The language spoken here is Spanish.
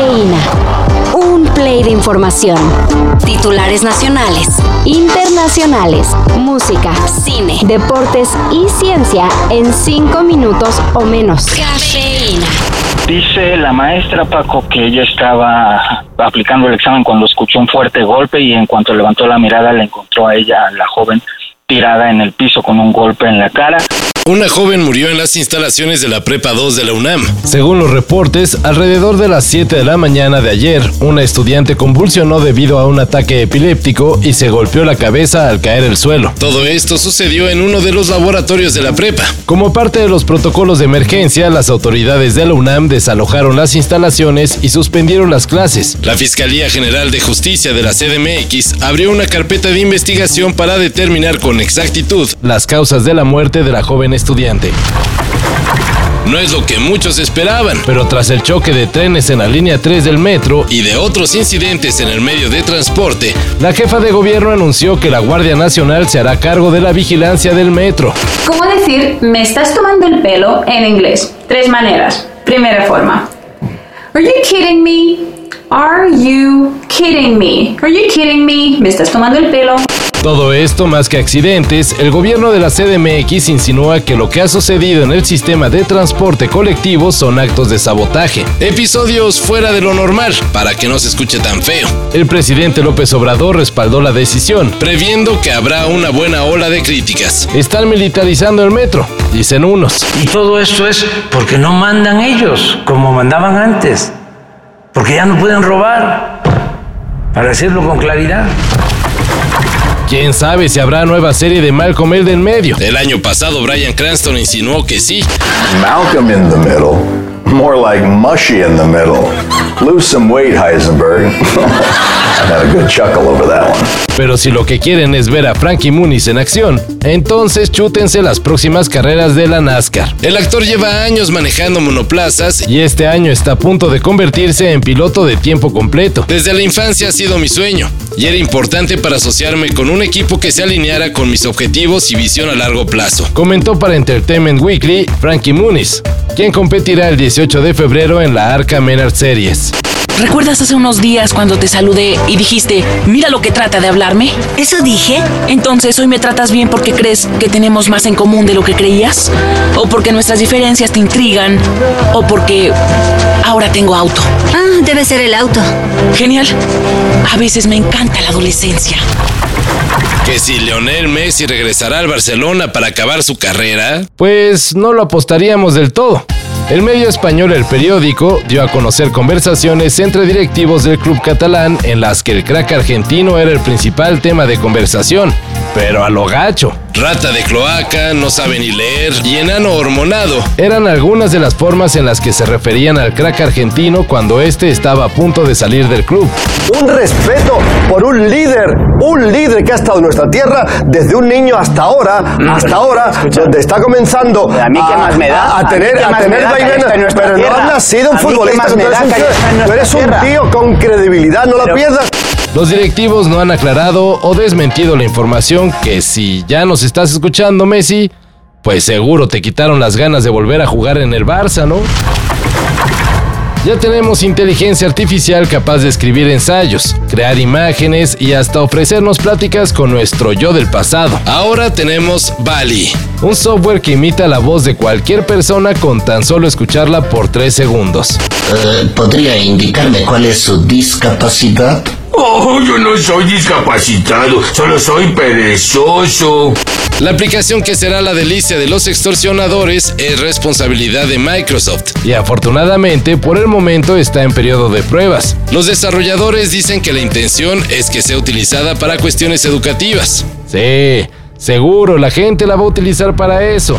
Cafeína. Un play de información. Titulares nacionales, internacionales, música, cine, deportes y ciencia en cinco minutos o menos. Cafeína. Dice la maestra Paco que ella estaba aplicando el examen cuando escuchó un fuerte golpe y en cuanto levantó la mirada le encontró a ella, la joven, tirada en el piso con un golpe en la cara. Una joven murió en las instalaciones de la Prepa 2 de la UNAM. Según los reportes, alrededor de las 7 de la mañana de ayer, una estudiante convulsionó debido a un ataque epiléptico y se golpeó la cabeza al caer al suelo. Todo esto sucedió en uno de los laboratorios de la prepa. Como parte de los protocolos de emergencia, las autoridades de la UNAM desalojaron las instalaciones y suspendieron las clases. La Fiscalía General de Justicia de la CDMX abrió una carpeta de investigación para determinar con exactitud las causas de la muerte de la joven estudiante. No es lo que muchos esperaban, Pero tras el choque de trenes en la línea 3 del metro, y de otros incidentes en el medio de transporte, la jefa de gobierno anunció que la Guardia Nacional se hará cargo de la vigilancia del metro. ¿Cómo decir me estás tomando el pelo en inglés? Tres maneras. Primera forma. Are you kidding me? Are you kidding me? Are you kidding me? ¿Me estás tomando el pelo? Todo esto más que accidentes, el gobierno de la CDMX insinúa que lo que ha sucedido en el sistema de transporte colectivo son actos de sabotaje. episodios fuera de lo normal, para que no se escuche tan feo, El presidente López Obrador respaldó la decisión. previendo que habrá una buena ola de críticas. Están militarizando el metro, dicen unos. Y todo esto es porque no mandan ellos como mandaban antes, porque ya no pueden robar, para decirlo con claridad. Quién sabe si habrá nueva serie de Malcolm el del medio. El año pasado Brian Cranston insinuó que sí, Malcolm in the middle. More like mushy in the middle. Lose some weight, Heisenberg. Pero si lo que quieren es ver a Frankie Muniz en acción, entonces chútense las próximas carreras de la NASCAR. el actor lleva años manejando monoplazas Y este año está a punto de convertirse en piloto de tiempo completo. Desde la infancia ha sido mi sueño y era importante para asociarme con un equipo que se alineara con mis objetivos y visión a largo plazo. Comentó para Entertainment Weekly Frankie Muniz, quien competirá el 18 de febrero en la Arca Menard Series. ¿Recuerdas hace unos días cuando te saludé y dijiste, mira lo que trata de hablarme? ¿Eso dije? Entonces hoy me tratas bien porque crees que tenemos más en común de lo que creías? ¿O porque nuestras diferencias te intrigan? ¿O porque ahora tengo auto? Ah, debe ser el auto. Genial. A veces me encanta la adolescencia. Que si Leonel Messi regresará al Barcelona para acabar su carrera, Pues no lo apostaríamos del todo. El medio español El Periódico dio a conocer conversaciones entre directivos del club catalán en las que el crack argentino era el principal tema de conversación, pero a lo gacho. rata de cloaca, no sabe ni leer y enano hormonado. Eran algunas de las formas en las que se referían al crack argentino cuando este estaba a punto de salir del club. un respeto por un líder, un líder que ha estado en nuestra tierra desde un niño hasta ahora, hasta ahora, donde está comenzando ¿A mí qué más me da? a, ¿A mí tener, a tener que nuestra pero no has nacido un ¿A mí qué futbolista, tú eres un que tío- con credibilidad, no la Pero- pierdas. Los directivos no han aclarado o desmentido la información que si ya nos estás escuchando, Messi, pues seguro te quitaron las ganas de volver a jugar en el Barça, ¿no? Ya tenemos inteligencia artificial capaz de escribir ensayos, crear imágenes y hasta ofrecernos pláticas con nuestro yo del pasado. Ahora tenemos Bali. Un software que imita la voz de cualquier persona con tan solo escucharla por 3 segundos. ¿Podría indicarme cuál es su discapacidad? Oh, yo no soy discapacitado, solo soy perezoso. La aplicación que será la delicia de los extorsionadores es responsabilidad de Microsoft. Y afortunadamente, por el momento está en periodo de pruebas. Los desarrolladores dicen que la intención es que sea utilizada para cuestiones educativas. Sí, seguro la gente la va a utilizar para eso.